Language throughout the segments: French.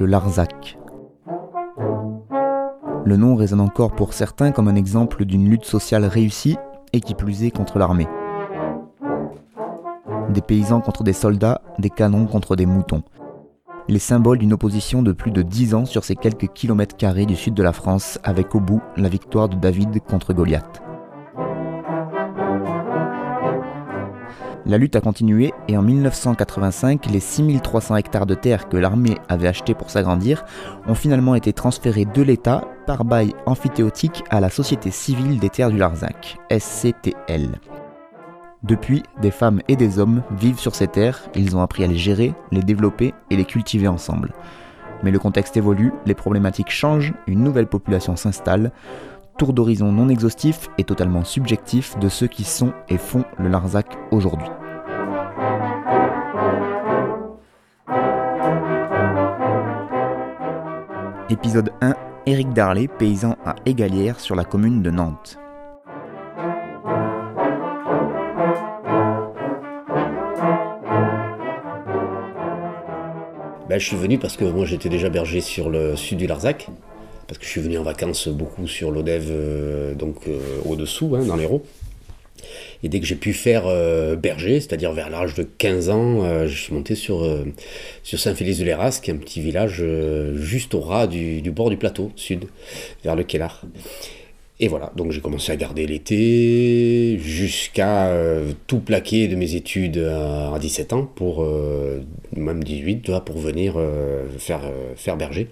le Larzac. Le nom résonne encore pour certains comme un exemple d'une lutte sociale réussie et qui plus est contre l'armée. Des paysans contre des soldats, des canons contre des moutons. Les symboles d'une opposition de plus de 10 ans sur ces quelques kilomètres carrés du sud de la France, avec au bout la victoire de David contre Goliath. La lutte a continué et en 1985, les 6300 hectares de terre que l'armée avait achetés pour s'agrandir ont finalement été transférés de l'État par bail amphithéotique à la Société civile des terres du Larzac, SCTL. Depuis, des femmes et des hommes vivent sur ces terres, ils ont appris à les gérer, les développer et les cultiver ensemble. Mais le contexte évolue, les problématiques changent, une nouvelle population s'installe, tour d'horizon non exhaustif et totalement subjectif de ceux qui sont et font le Larzac aujourd'hui. Épisode 1 Éric Darley, paysan à Égalière sur la commune de Nantes. Ben, je suis venu parce que moi j'étais déjà berger sur le sud du Larzac, parce que je suis venu en vacances beaucoup sur l'Odève, euh, donc euh, au-dessous, hein, dans l'Hérault. Et dès que j'ai pu faire euh, berger, c'est-à-dire vers l'âge de 15 ans, je suis monté sur, sur Saint-Félix-de-Léras, qui est un petit village juste au ras du, bord du plateau sud, vers le Kellar. Et voilà, donc j'ai commencé à garder l'été jusqu'à tout plaquer de mes études à, 17 ans, pour même 18, pour venir faire, faire berger.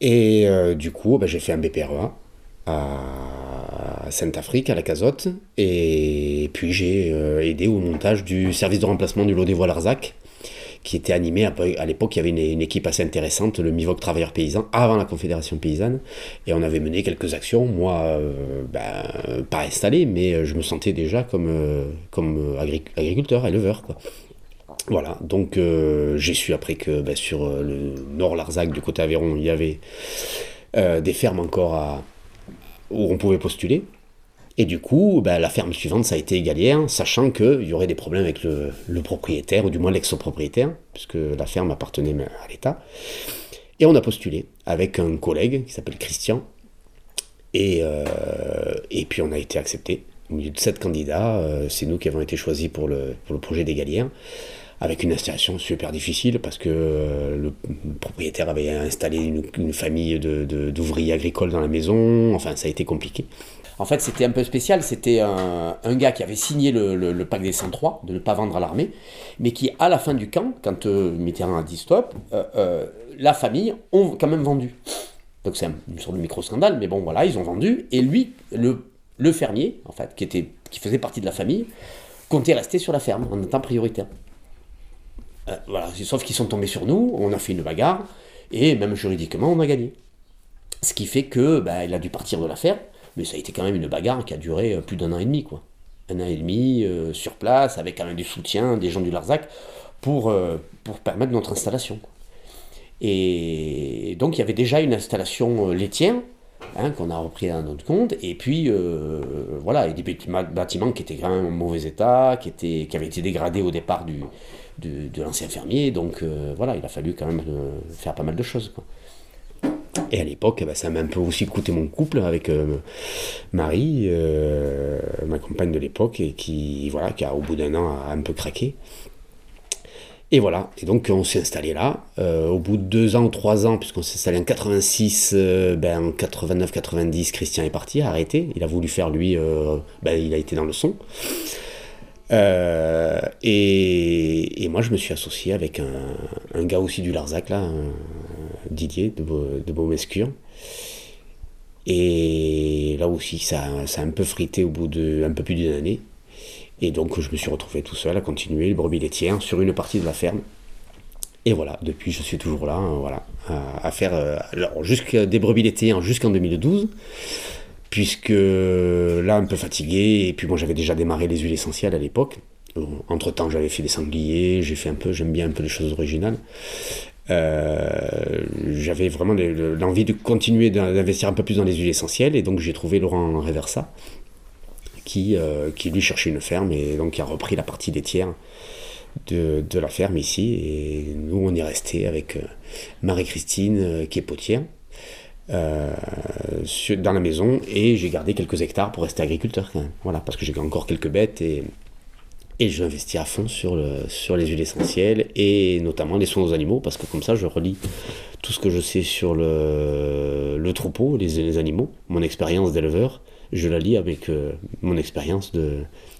Et euh, du coup, ben, j'ai fait un BPREA à Sainte-Afrique, à la Cazotte. Et puis j'ai euh, aidé au montage du service de remplacement du lot des voies Larzac, qui était animé à, l'époque, il y avait une, équipe assez intéressante, le MIVOC Travailleurs Paysans, avant la Confédération Paysanne. Et on avait mené quelques actions, moi, euh, ben, pas installé, mais je me sentais déjà comme, comme agriculteur, éleveur. Quoi. Voilà, donc euh, j'ai su après que bah, sur euh, le nord Larzac, du côté Aveyron, il y avait euh, des fermes encore à, où on pouvait postuler. Et du coup, bah, la ferme suivante, ça a été Égalière, sachant qu'il y aurait des problèmes avec le, propriétaire, ou du moins l'ex-propriétaire, puisque la ferme appartenait à l'État. Et on a postulé avec un collègue qui s'appelle Christian. Et, puis on a été accepté. Au milieu de sept candidats, c'est nous qui avons été choisis pour le, projet d'Égalière avec une installation super difficile parce que euh, le propriétaire avait installé une, famille d'ouvriers agricoles dans la maison. Enfin, ça a été compliqué. En fait, c'était un peu spécial. C'était un, gars qui avait signé le, pacte des 103 de ne pas vendre à l'armée, mais qui, à la fin du camp, quand euh, Mitterrand a dit stop, euh, la famille ont quand même vendu. Donc c'est une sorte de micro-scandale, mais bon, voilà, ils ont vendu. Et lui, le, le fermier, en fait, qui, était, qui faisait partie de la famille, comptait rester sur la ferme en étant prioritaire. Euh, voilà, sauf qu'ils sont tombés sur nous, on a fait une bagarre, et même juridiquement, on a gagné. Ce qui fait que bah, il a dû partir de l'affaire, mais ça a été quand même une bagarre qui a duré euh, plus d'un an et demi, quoi. Un an et demi euh, sur place, avec quand même du soutien des gens du Larzac pour, pour permettre notre installation. Et donc il y avait déjà une installation laitière, hein, qu'on a repris à notre compte, et puis voilà, et des bâtiments qui étaient en mauvais état, qui, étaient, qui avaient été dégradés au départ du, de, l'ancien fermier. Donc euh, voilà, il a fallu quand même euh, faire pas mal de choses. Et à l'époque, eh ben, ça m'a un peu aussi coûté mon couple avec euh, Marie, ma compagne de l'époque, et qui, voilà, qui a au bout d'un an a un peu craqué. Et voilà, et donc on s'est installé là. au bout de deux ans ou trois ans, puisqu'on s'est installé en 86, ben, en 89-90, Christian est parti, a arrêté. Il a voulu faire lui, ben, il a été dans le son. Euh, et, moi, je me suis associé avec un, gars aussi du Larzac, là, Didier de, de Beaumescure. Et là aussi, ça, a un peu frité au bout de un peu plus d'une année. Et donc, je me suis retrouvé tout seul à continuer le brebis laitière sur une partie de la ferme. Et voilà, depuis, je suis toujours là, hein, voilà, à, faire euh, des brebis laitières jusqu'en 2012 puisque là, un peu fatigué, et puis moi j'avais déjà démarré les huiles essentielles à l'époque. Entre temps, j'avais fait des sangliers, j'ai fait un peu, j'aime bien un peu les choses originales. Euh, j'avais vraiment l'envie de continuer d'investir un peu plus dans les huiles essentielles, et donc j'ai trouvé Laurent Reversa, qui, euh, qui lui cherchait une ferme, et donc qui a repris la partie des tiers de, la ferme ici. Et nous, on est resté avec Marie-Christine, qui est potière. Dans la maison et j'ai gardé quelques hectares pour rester agriculteur Voilà, parce que j'ai encore quelques bêtes et, et je investis à fond sur, le, sur les huiles essentielles et notamment les soins aux animaux parce que comme ça je relis tout ce que je sais sur le, le troupeau, les, les animaux, mon expérience d'éleveur, je la lis avec euh, mon expérience de,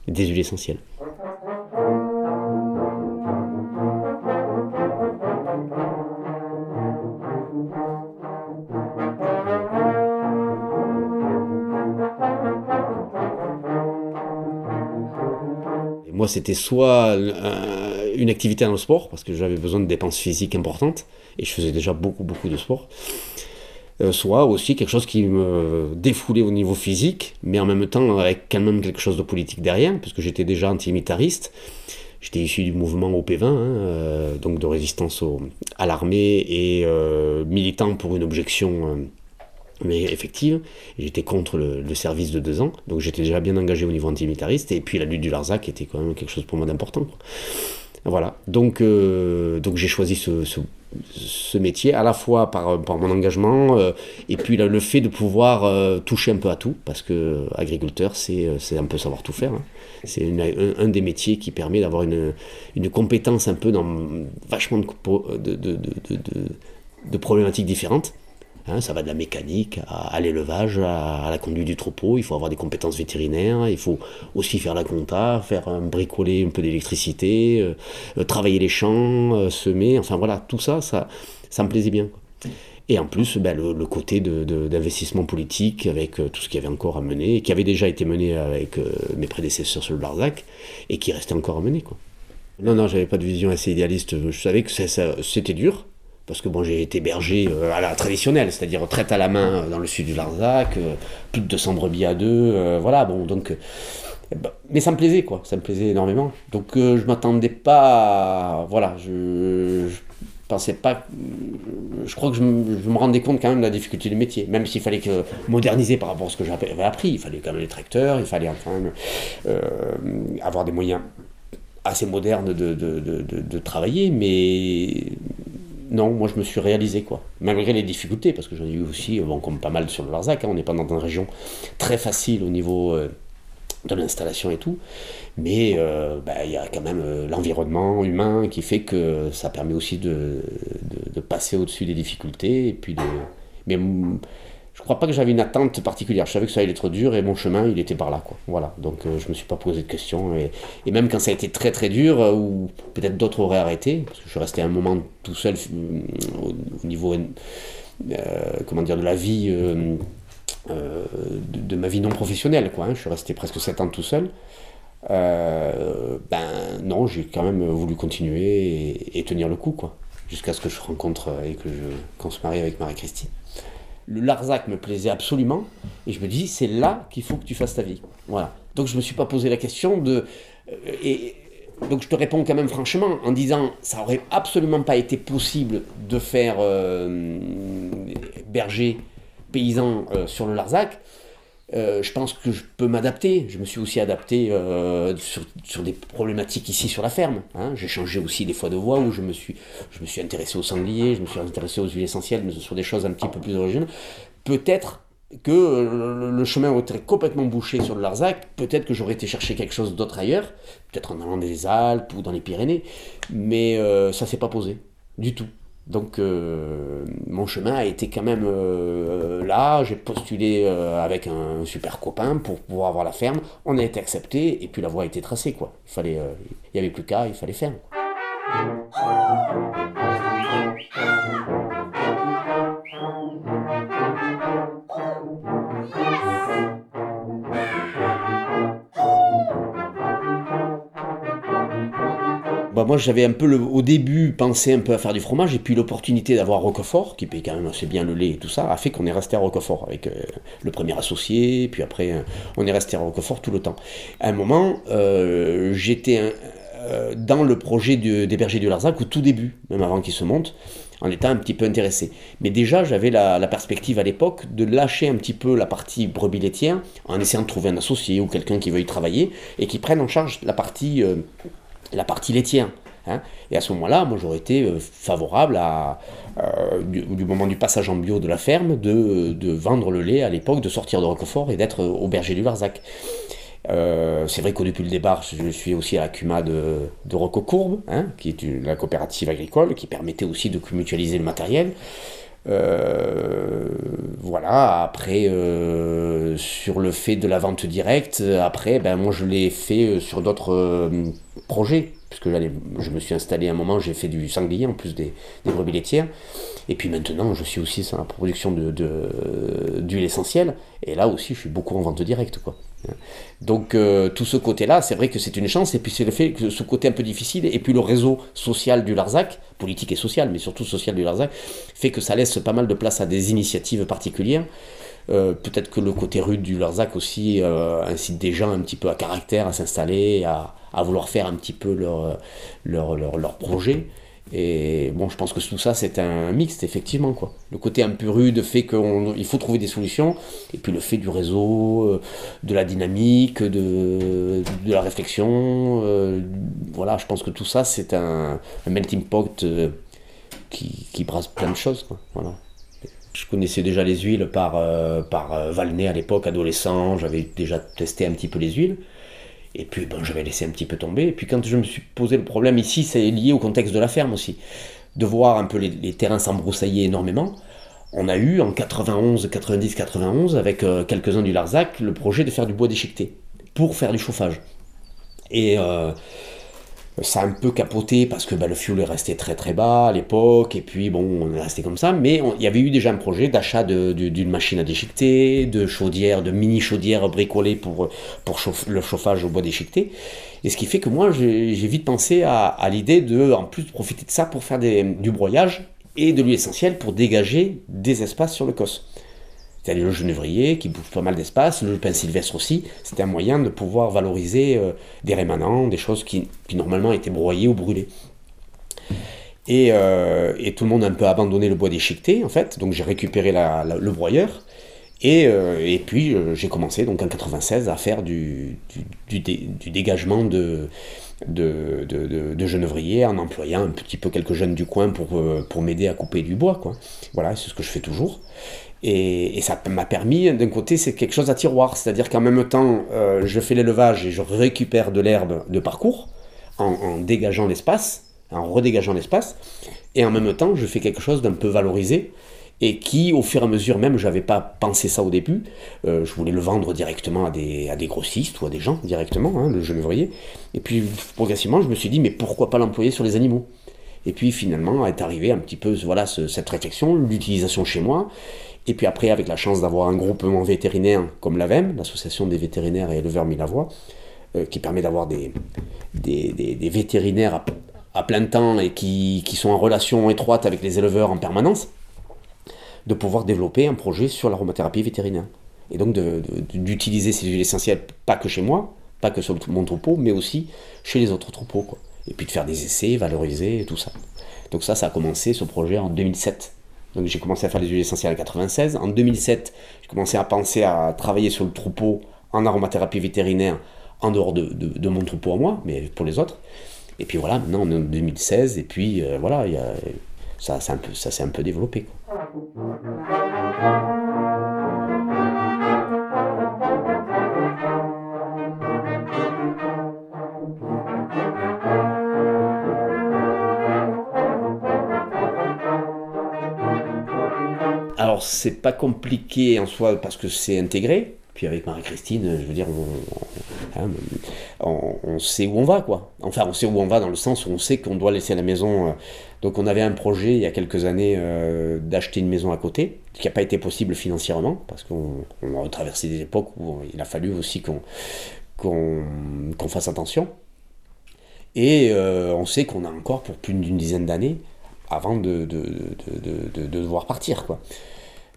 des huiles essentielles. C'était soit une activité dans le sport, parce que j'avais besoin de dépenses physiques importantes, et je faisais déjà beaucoup, beaucoup de sport. Euh, soit aussi quelque chose qui me défoulait au niveau physique, mais en même temps avec quand même quelque chose de politique derrière, parce que j'étais déjà antimilitariste. J'étais issu du mouvement OP20, hein, euh, donc de résistance à l'armée et euh, militant pour une objection mais effective. J'étais contre le, service de deux ans, donc j'étais déjà bien engagé au niveau antimilitariste, et puis la lutte du Larzac était quand même quelque chose pour moi d'important. Voilà, donc, euh, donc j'ai choisi ce, ce, métier à la fois par, par mon engagement euh, et puis le fait de pouvoir euh, toucher un peu à tout, parce que agriculteur, c'est un peu savoir tout faire. Hein. C'est un, des métiers qui permet d'avoir une, une, compétence un peu dans vachement de, de, de problématiques différentes. Hein, ça va de la mécanique à, l'élevage, à, la conduite du troupeau. Il faut avoir des compétences vétérinaires. Il faut aussi faire la compta, faire un bricoler un peu d'électricité, euh, euh, travailler les champs, euh, semer. Enfin voilà, tout ça, ça, ça me plaisait bien. Et en plus, ben, le, côté d'investissement politique avec tout ce qu'il y avait encore à mener, qui avait déjà été mené avec mes prédécesseurs sur le Barzac, et qui restait encore à mener. Quoi. Non, non, j'avais pas de vision assez idéaliste. Je savais que c'était dur, parce que bon, j'ai été berger euh, à la traditionnelle, c'est-à-dire traite à la main euh, dans le sud du Larzac, euh, plus de 200 brebis à deux, voilà, bon, donc... Bah, mais ça me plaisait, quoi, ça me plaisait énormément. Donc je m'attendais pas... voilà, je, pensais pas... Je crois que je me, rendais compte quand même de la difficulté du métier, même s'il fallait que moderniser par rapport à ce que j'avais appris. Il fallait quand même les tracteurs, il fallait quand même avoir des moyens assez modernes de, de, de, de travailler, mais non, moi je me suis réalisé quoi. Malgré les difficultés, parce que j'en ai eu aussi, bon, comme pas mal sur le Larzac, hein, on n'est pas dans une région très facile au niveau euh, de l'installation et tout, mais euh, bah, il y a quand même euh, l'environnement humain qui fait que ça permet aussi de, passer au-dessus des difficultés puis de. Mais je crois pas que j'avais une attente particulière. Je savais que ça allait être dur et mon chemin, il était par là. Quoi. Voilà. Donc euh, je me suis pas posé de questions. Et, même quand ça a été très très dur, euh, ou peut-être d'autres auraient arrêté, parce que je suis resté un moment tout seul euh, au, niveau comment dire, de la vie, de, ma vie non professionnelle. Quoi, hein. Je suis resté presque 7 ans tout seul. ben non, j'ai quand même voulu continuer et, tenir le coup, quoi, jusqu'à ce que je rencontre et que je, qu'on se marie avec Marie-Christine le Larzac me plaisait absolument, et je me dis, c'est là qu'il faut que tu fasses ta vie. Voilà. Donc je ne me suis pas posé la question de... Euh, et, donc je te réponds quand même franchement en disant, ça aurait absolument pas été possible de faire euh, berger paysan euh, sur le Larzac. Euh, je pense que je peux m'adapter. Je me suis aussi adapté euh, sur, des problématiques ici sur la ferme. Hein. J'ai changé aussi des fois de voie où je me suis, je me suis intéressé aux sangliers, je me suis intéressé aux huiles essentielles, mais sur des choses un petit peu plus originales. Peut-être que euh, le chemin aurait été complètement bouché sur le Larzac, peut-être que j'aurais été chercher quelque chose d'autre ailleurs, peut-être en allant des Alpes ou dans les Pyrénées, mais ça s'est pas posé du tout. Donc euh, mon chemin a été quand même euh, là, j'ai postulé euh, avec un super copain pour pouvoir avoir la ferme, on a été accepté et puis la voie a été tracée quoi. Il fallait, il y avait plus qu'à, il fallait faire. Bah, moi j'avais un peu au début pensé un peu à faire du fromage et puis l'opportunité d'avoir Roquefort, qui paye quand même assez bien le lait et tout ça, a fait qu'on est resté à Roquefort avec euh, le premier associé, puis après euh, on est resté à Roquefort tout le temps. À un moment, euh, j'étais dans le projet de, des bergers du Larzac au tout début, même avant qu'il se monte, en étant un petit peu intéressé. Mais déjà j'avais la, perspective à l'époque de lâcher un petit peu la partie brebis laitière en essayant de trouver un associé ou quelqu'un qui veuille travailler et qui prenne en charge la partie la partie laitière. Hein. Et à ce moment-là, moi j'aurais été euh, favorable euh, du, moment du passage en bio de la ferme, de, de vendre le lait à l'époque, de sortir de Roquefort et d'être au berger du Larzac. Euh, c'est vrai qu'au depuis le départ, je suis aussi à la CUMA de, de Rococourbe, hein, qui est une, la coopérative agricole, qui permettait aussi de mutualiser le matériel. Euh, voilà, après, euh, sur le fait de la vente directe, après, ben, moi je l'ai fait sur d'autres projets, puisque je me suis installé à un moment, j'ai fait du sanglier en plus des, brebis laitières. Et puis maintenant, je suis aussi sur la production de, d'huile essentielle, et là aussi, je suis beaucoup en vente directe. Quoi. Donc euh, tout ce côté-là, c'est vrai que c'est une chance, et puis c'est le fait que ce côté un peu difficile, et puis le réseau social du Larzac, politique et social, mais surtout social du Larzac, fait que ça laisse pas mal de place à des initiatives particulières. Euh, peut-être que le côté rude du Larzac aussi euh, incite des gens un petit peu à caractère à s'installer, à, vouloir faire un petit peu leur, leur, leur, projet. Et bon, je pense que tout ça, c'est un mixte, effectivement. Quoi. Le côté un peu rude fait qu'il faut trouver des solutions, et puis le fait du réseau, euh, de la dynamique, de, de la réflexion. Voilà, je pense que tout ça, c'est un, melting pot qui, qui, brasse plein de choses. Voilà. Je connaissais déjà les huiles par, par Valnay à l'époque, adolescent, j'avais déjà testé un petit peu les huiles. Et puis bon, j'avais laissé un petit peu tomber. Et puis quand je me suis posé le problème ici, c'est lié au contexte de la ferme aussi. De voir un peu les, terrains s'embroussailler énormément. On a eu en 91, 90, 91, avec euh, quelques-uns du Larzac, le projet de faire du bois déchiqueté pour faire du chauffage. Et euh, ça a un peu capoté parce que bah, le fuel est resté très très bas à l'époque, et puis bon, on est resté comme ça, mais il y avait eu déjà un projet d'achat d'une machine à déchiqueter, de chaudières, de mini chaudières bricolées pour, pour le chauffage au bois déchiqueté. Et ce qui fait que moi, j'ai vite pensé à, l'idée de, en plus, profiter de ça pour faire du broyage et de l'huile essentielle pour dégager des espaces sur le cos. C'est-à-dire le genévrier qui bouffe pas mal d'espace, le pain sylvestre aussi. C'était un moyen de pouvoir valoriser euh, des rémanents, des choses qui, normalement étaient broyées ou brûlées. Euh, et, tout le monde a un peu abandonné le bois déchiqueté, en fait. Donc j'ai récupéré le broyeur. Et, euh, puis j'ai commencé donc en 96 à faire du, dégagement de, genévrier en employant un petit peu quelques jeunes du coin pour, m'aider à couper du bois. Voilà, c'est ce que je fais toujours. Et, ça m'a permis, d'un côté, c'est quelque chose à tiroir, c'est-à-dire qu'en même temps, euh, je fais l'élevage et je récupère de l'herbe de parcours en, dégageant l'espace, en redégageant l'espace, et en même temps, je fais quelque chose d'un peu valorisé et qui, au fur et à mesure, même, je n'avais pas pensé ça au début, euh, je voulais le vendre directement à des, à des grossistes ou à des gens directement, hein, le genévrier. Et puis, progressivement, je me suis dit, mais pourquoi pas l'employer sur les animaux? Et puis, finalement, est arrivé un petit peu voilà, cette réflexion, l'utilisation chez moi. Et puis après, avec la chance d'avoir un groupement vétérinaire comme l'AVEM, l'Association des vétérinaires et éleveurs Milavoie, euh, qui permet d'avoir des, vétérinaires à, plein temps et qui, sont en relation étroite avec les éleveurs en permanence, de pouvoir développer un projet sur l'aromathérapie vétérinaire. Et donc d'utiliser ces huiles essentielles, pas que chez moi, pas que sur mon troupeau, mais aussi chez les autres troupeaux. Et puis de faire des essais, valoriser, tout ça. Donc ça, ça a commencé ce projet en 2007. Donc j'ai commencé à faire des huiles essentielles en 96. En 2007, j'ai commencé à penser à travailler sur le troupeau en aromathérapie vétérinaire en dehors de, mon troupeau à moi, mais pour les autres. Et puis voilà, maintenant on est en 2016, et puis euh, voilà, ça, s'est un peu développé. C'est pas compliqué en soi parce que c'est intégré. Puis avec Marie-Christine, je veux dire, hein, on, sait où on va, quoi. Enfin, on sait où on va dans le sens où on sait qu'on doit laisser la maison. Euh. Donc, on avait un projet il y a quelques années euh, d'acheter une maison à côté, qui n'a pas été possible financièrement, parce qu'on a traversé des époques où il a fallu aussi qu'on fasse attention. Et euh, on sait qu'on a encore pour plus d'une dizaine d'années avant de, de, de, de, devoir partir. Quoi.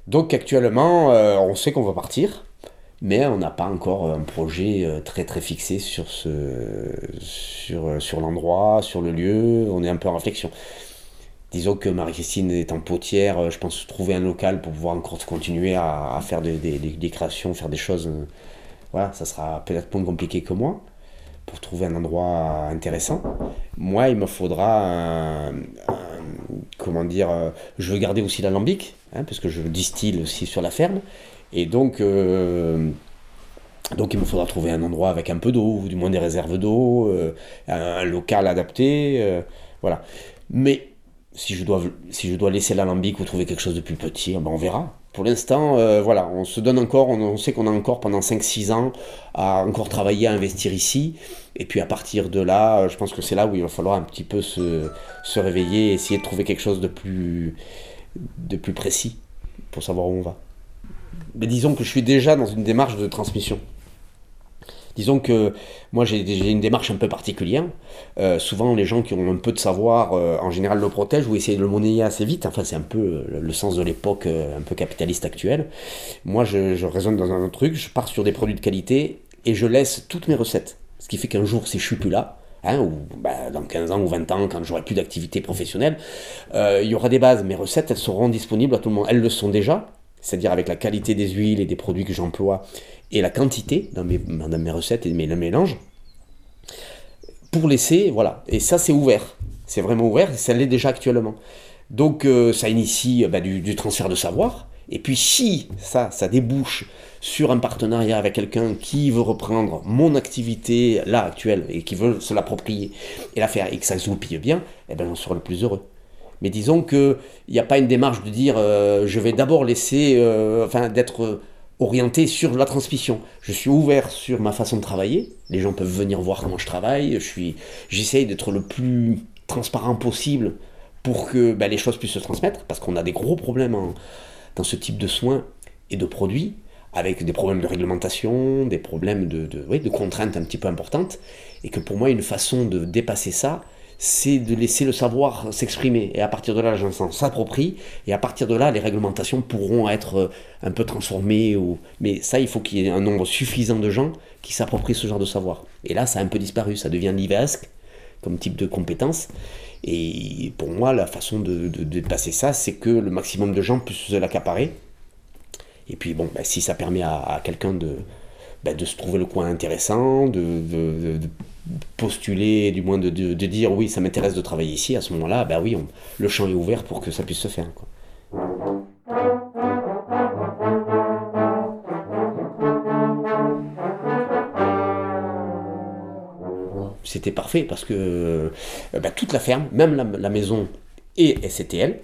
Donc actuellement, euh, on sait qu'on va partir, mais on n'a pas encore un projet euh, très très fixé sur, sur, sur l'endroit, sur le lieu. On est un peu en réflexion. Disons que Marie-Christine est en potière, euh, je pense trouver un local pour pouvoir encore continuer à, faire des, créations, faire des choses. Voilà, ça sera peut-être moins compliqué que moi. pour trouver un endroit intéressant. Moi, il me faudra un, comment dire, euh, je veux garder aussi l'alambic, hein, parce que je distille aussi sur la ferme. Et donc, euh, donc il me faudra trouver un endroit avec un peu d'eau, ou du moins des réserves d'eau, euh, un, local adapté, voilà. Mais si je dois, si je dois laisser l'alambic ou trouver quelque chose de plus petit, ben on verra. Pour l'instant, voilà, on se donne encore, on, sait qu'on a encore pendant 5-6 ans à encore travailler, à investir ici. Et puis à partir de là, je pense que c'est là où il va falloir un petit peu se, se réveiller, essayer de trouver quelque chose de plus précis pour savoir où on va. Mais disons que je suis déjà dans une démarche de transmission. Disons que moi j'ai une démarche un peu particulière. Euh, souvent les gens qui ont un peu de savoir, euh, en général le protègent ou essayent de le monnayer assez vite. Enfin c'est un peu euh, le sens de l'époque un peu capitaliste actuelle. Moi je, raisonne dans un truc, je pars sur des produits de qualité et je laisse toutes mes recettes. Ce qui fait qu'un jour, si je suis plus là, hein, ou bah, dans 15 ans ou 20 ans, quand j'aurai plus d'activité professionnelle, il y aura des bases. Mes recettes, elles seront disponibles à tout le monde. Elles le sont déjà, c'est-à-dire avec la qualité des huiles et des produits que j'emploie et la quantité dans mes, dans mes recettes et mes mélanges, pour laisser, voilà. Et ça, c'est ouvert. C'est vraiment ouvert, et ça l'est déjà actuellement. Donc, euh, ça initie bah, du, du transfert de savoir. Et puis, si ça, ça débouche sur un partenariat avec quelqu'un qui veut reprendre mon activité là actuelle et qui veut se l'approprier et la faire et que ça se bien, eh ben j'en serai le plus heureux. Mais disons qu'il n'y a pas une démarche de dire euh, je vais d'abord laisser, euh, enfin d'être orienté sur la transmission. Je suis ouvert sur ma façon de travailler. Les gens peuvent venir voir comment je travaille. Je suis, j'essaye d'être le plus transparent possible pour que ben, les choses puissent se transmettre, parce qu'on a des gros problèmes dans ce type de soins et de produits avec des problèmes de réglementation, des problèmes de, de, contraintes un petit peu importantes, et que pour moi, une façon de dépasser ça, c'est de laisser le savoir s'exprimer. Et à partir de là, l'instant s'approprie, et à partir de là, les réglementations pourront être euh, un peu transformées. Mais ça, il faut qu'il y ait un nombre suffisant de gens qui s'approprient ce genre de savoir. Et là, ça a un peu disparu, ça devient livesque comme type de compétence. Et pour moi, la façon de, de dépasser ça, c'est que le maximum de gens puissent se l'accaparer et puis bon, bah, si ça permet à, quelqu'un bah, de se trouver le coin intéressant, de, postuler, du moins de, dire oui, ça m'intéresse de travailler ici, à ce moment-là, bah oui, le champ est ouvert pour que ça puisse se faire. C'était parfait parce que euh, bah, toute la ferme, même la, maison et SCTL,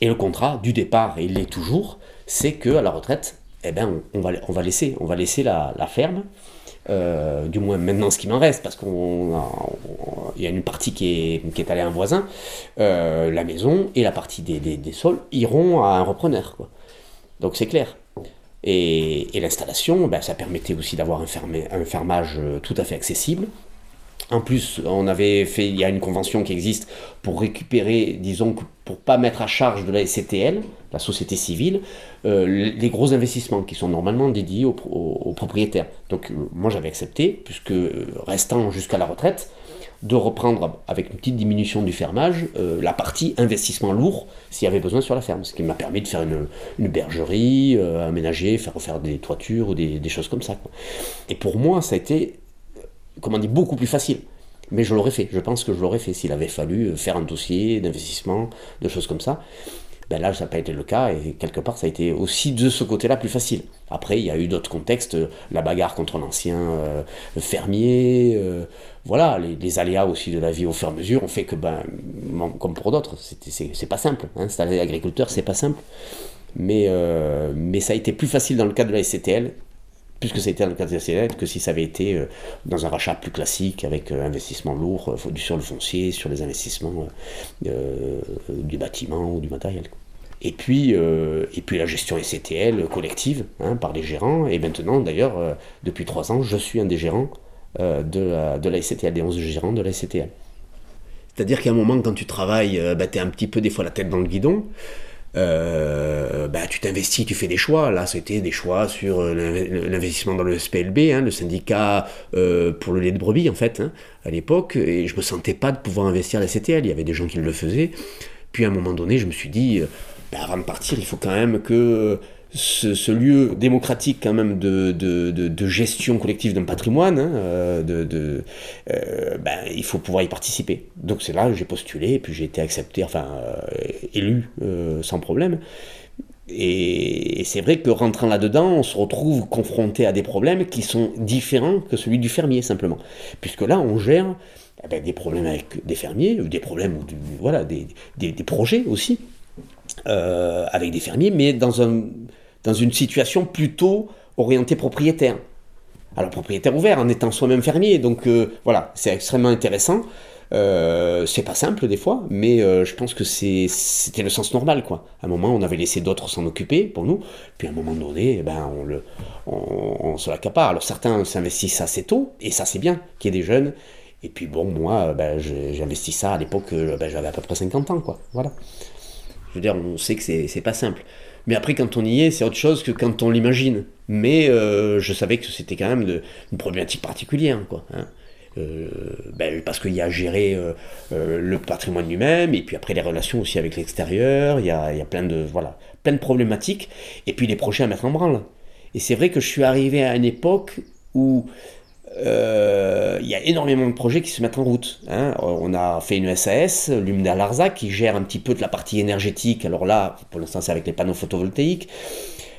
et le contrat du départ, il l'est toujours, c'est que à la retraite, eh ben, on va laisser la, ferme. Euh, du moins maintenant ce qui m'en reste, parce qu'il y a une partie qui est, allée à un voisin, euh, la maison et la partie des, sols iront à un repreneur. Donc c'est clair. Et, l'installation, ben, ça permettait aussi d'avoir un, un fermage tout à fait accessible, en plus, on avait fait, il y a une convention qui existe pour récupérer, disons, pour pas mettre à charge de la SCTL, la société civile, euh, les gros investissements qui sont normalement dédiés aux, propriétaires. Donc, euh, moi, j'avais accepté, puisque euh, restant jusqu'à la retraite, de reprendre avec une petite diminution du fermage la partie investissement lourd s'il y avait besoin sur la ferme, ce qui m'a permis de faire une, bergerie, aménager, faire refaire des toitures ou des, des choses comme ça. Et pour moi, ça a été comment dire, beaucoup plus facile. Mais je l'aurais fait, je pense que je l'aurais fait s'il avait fallu euh, faire un dossier d'investissement, de choses comme ça. Ben là, ça n'a pas été le cas et quelque part, ça a été aussi de ce côté-là plus facile. Après, il y a eu d'autres contextes, la bagarre contre l'ancien euh, fermier, euh, voilà, les, aléas aussi de la vie au fur et à mesure ont fait que, ben, comme pour d'autres, c'est pas simple. Hein, installer agriculteur, c'est pas simple. Mais, mais ça a été plus facile dans le cas de la SCTL puisque c'était le cas de que si ça avait été euh, dans un rachat plus classique avec euh, investissement lourd euh, sur le foncier, sur les investissements du bâtiment ou du matériel. Et puis, et puis la gestion SCTL collective hein, par les gérants. Et maintenant, d'ailleurs, depuis trois ans, je suis un des gérants de, la, de la SCTL, des 11 gérants de la SCTL. C'est-à-dire qu'à un moment, quand tu travailles, bah, tu es un petit peu des fois la tête dans le guidon. Euh, bah, tu t'investis, tu fais des choix. Là, c'était des choix sur euh, l'investissement dans le SPLB, hein, le syndicat euh, pour le lait de brebis, en fait, hein, à l'époque. Et je me sentais pas de pouvoir investir la CTL. Il y avait des gens qui le faisaient. Puis à un moment donné, je me suis dit, bah, avant de partir, il faut quand même que ce, lieu démocratique quand même de, de, gestion collective d'un patrimoine, hein, euh, de, euh, ben, il faut pouvoir y participer. Donc c'est là que j'ai postulé, et puis j'ai été accepté, enfin euh, élu sans problème. Et, c'est vrai que rentrant là-dedans, on se retrouve confronté à des problèmes qui sont différents que celui du fermier simplement. Puisque là, on gère eh ben, des problèmes avec des fermiers, des problèmes, voilà, des, des projets aussi. avec des fermiers, mais dans un, dans une situation plutôt orientée propriétaire. Alors propriétaire ouvert en étant soi-même fermier, donc euh, voilà, c'est extrêmement intéressant. Euh, c'est pas simple des fois, mais euh, je pense que c'était le sens normal quoi. À un moment, on avait laissé d'autres s'en occuper pour nous, puis à un moment donné, eh ben on le, on, se l'accapare. Alors certains s'investissent assez tôt, et ça c'est bien qu'il y ait des jeunes. Et puis bon, moi, ben, j'ai investi ça à l'époque, ben, j'avais à peu près 50 ans quoi. Voilà. Je veux dire, on sait que c'est pas simple. Mais après, quand on y est, c'est autre chose que quand on l'imagine. Mais euh, je savais que c'était quand même une problématique particulière, quoi. Hein. Euh, ben, parce qu'il y a à gérer euh, le patrimoine lui-même, et puis après les relations aussi avec l'extérieur, il y y a plein, de, voilà, plein de problématiques, et puis les projets à mettre en branle. Et c'est vrai que je suis arrivé à une époque où il y a énormément de projets qui se mettent en route. Hein. On a fait une SAS, l'UMDA Larzac, qui gère un petit peu de la partie énergétique. Alors là, pour l'instant, c'est avec les panneaux photovoltaïques.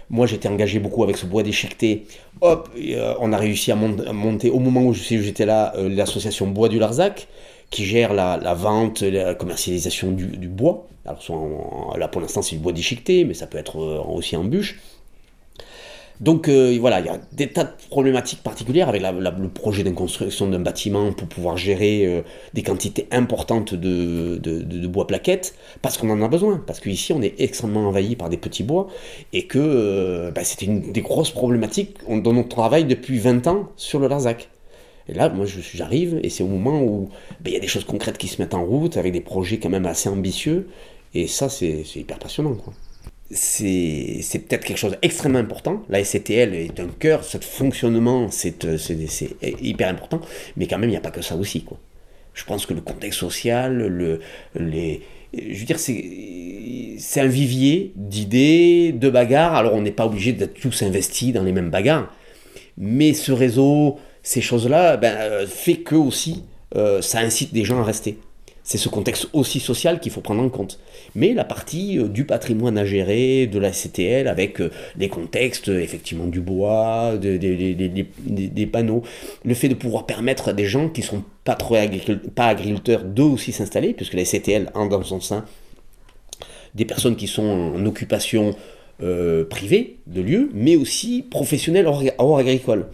Moi, j'étais engagé beaucoup avec ce bois déchiqueté. Hop, euh, on a réussi à, monter, au moment où j'étais là, euh, l'association Bois du Larzac, qui gère la, vente, la commercialisation du, bois. Alors, là, pour l'instant, c'est du bois déchiqueté, mais ça peut être aussi en bûche. Donc euh, voilà, il y a des tas de problématiques particulières avec le projet de construction d'un bâtiment pour pouvoir gérer euh, des quantités importantes de, bois plaquettes, parce qu'on en a besoin, parce qu'ici on est extrêmement envahi par des petits bois, et que euh, bah, c'était une des grosses problématiques dont on travaille depuis 20 ans sur le Larzac. Et là, moi, j'arrive, et c'est au moment où bah, il y a des choses concrètes qui se mettent en route, avec des projets quand même assez ambitieux, et ça, c'est hyper passionnant. C'est peut-être quelque chose d'extrêmement important. La SCTL est un cœur, ce fonctionnement, c'est hyper important, mais quand même, il n'y a pas que ça aussi. Quoi. Je pense que le contexte social, le, les, je veux dire, c'est un vivier d'idées, de bagarres. Alors, on n'est pas obligé d'être tous investis dans les mêmes bagarres, mais ce réseau, ces choses-là, ben, euh, fait que aussi, euh, ça incite des gens à rester c'est ce contexte aussi social qu'il faut prendre en compte. Mais la partie euh, du patrimoine à gérer, de la CTL, avec euh, les contextes, effectivement, du bois, des panneaux, le fait de pouvoir permettre à des gens qui ne sont pas, trop agriculteurs d'eux aussi s'installer, puisque la CTL a dans son sein des personnes qui sont en occupation euh, privée de lieux, mais aussi professionnelles hors agricole.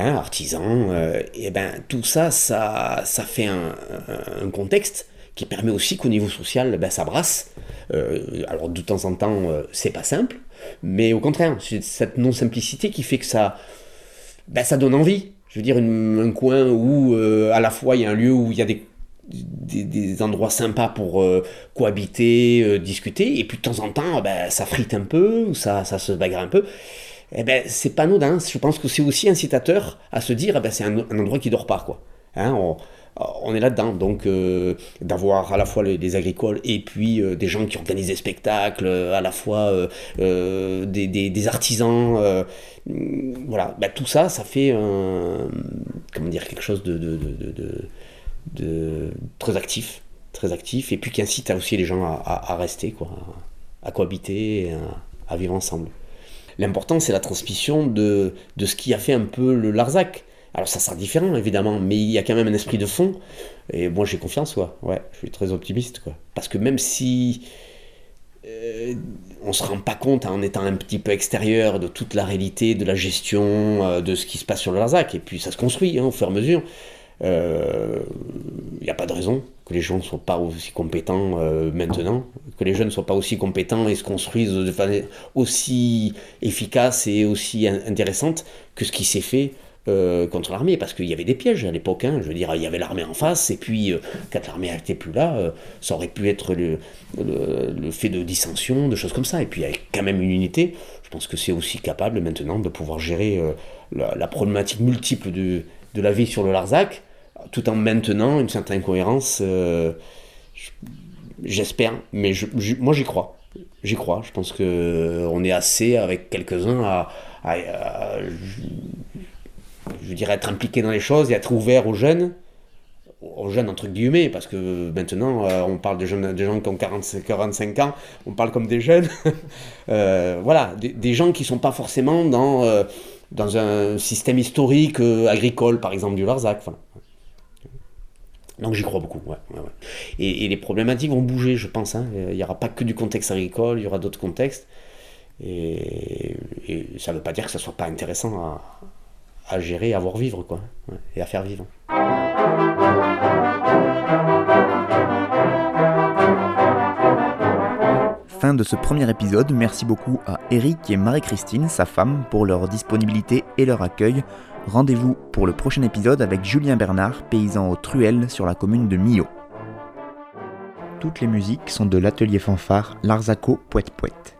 Hein, artisans, euh, et ben tout ça, ça, ça fait un, contexte qui permet aussi qu'au niveau social, ben, ça brasse. Euh, alors de temps en temps, euh, c'est pas simple, mais au contraire, c'est cette non-simplicité qui fait que ça, ben, ça donne envie. Je veux dire, un coin où à la fois il y a un lieu où il y a des, des, endroits sympas pour cohabiter, discuter, et puis de temps en temps, ben, ça frite un peu, ou ça, ça se bagarre un peu eh ben, c'est pas anodin. Je pense que c'est aussi incitateur à se dire, eh ben, c'est un, endroit qui dort pas, quoi. Hein, on, est là-dedans, donc euh, d'avoir à la fois les, agricoles et puis euh, des gens qui organisent des spectacles, euh, à la fois des, artisans, voilà, ben, tout ça, ça fait comment dire quelque chose de, très actif, très actif, et puis qui incite aussi les gens à, rester, quoi, à cohabiter, à vivre ensemble. L'important, c'est la transmission de, de ce qui a fait un peu le Larzac. Alors ça sera différent évidemment, mais il y a quand même un esprit de fond. Et moi j'ai confiance, quoi. Ouais, je suis très optimiste, quoi. Parce que même si euh, on se rend pas compte en étant un petit peu extérieur de toute la réalité, de la gestion, euh, de ce qui se passe sur le Larzac, et puis ça se construit hein, au fur et à mesure. Il euh, n'y a pas de raison que les gens ne soient pas aussi compétents euh, maintenant, que les jeunes ne soient pas aussi compétents et se construisent de façon aussi efficace et aussi intéressante que ce qui s'est fait euh, contre l'armée, parce qu'il y avait des pièges à l'époque. Hein. je veux dire, il y avait l'armée en face, et puis quand l'armée n'était plus là, ça aurait pu être le, fait de dissension, de choses comme ça. Et puis avec quand même une unité, je pense que c'est aussi capable maintenant de pouvoir gérer la, problématique multiple de la vie sur le Larzac tout en maintenant une certaine cohérence. Euh, j'espère, mais moi j'y crois. J'y crois. Je pense que on est assez avec quelques-uns à, je dirais, être impliqué dans les choses et être ouvert aux jeunes aux jeunes entre guillemets, parce que maintenant euh, on parle de jeunes, gens qui ont 45, 45 ans, on parle comme des jeunes. Euh, voilà, des, gens qui sont pas forcément dans, euh, dans un système historique agricole, par exemple du Larzac. Donc j'y crois beaucoup. Et, les problématiques vont bouger, je pense. Hein. Il n'y aura pas que du contexte agricole, il y aura d'autres contextes. Et, ça ne veut pas dire que ce ne soit pas intéressant à, à gérer, à voir vivre, quoi, et à faire vivre. Fin de ce premier épisode, merci beaucoup à Eric et Marie-Christine, sa femme, pour leur disponibilité et leur accueil. Rendez-vous pour le prochain épisode avec Julien Bernard, paysan au Truel sur la commune de Millau. Toutes les musiques sont de l'atelier fanfare Larzaco Poète Poète.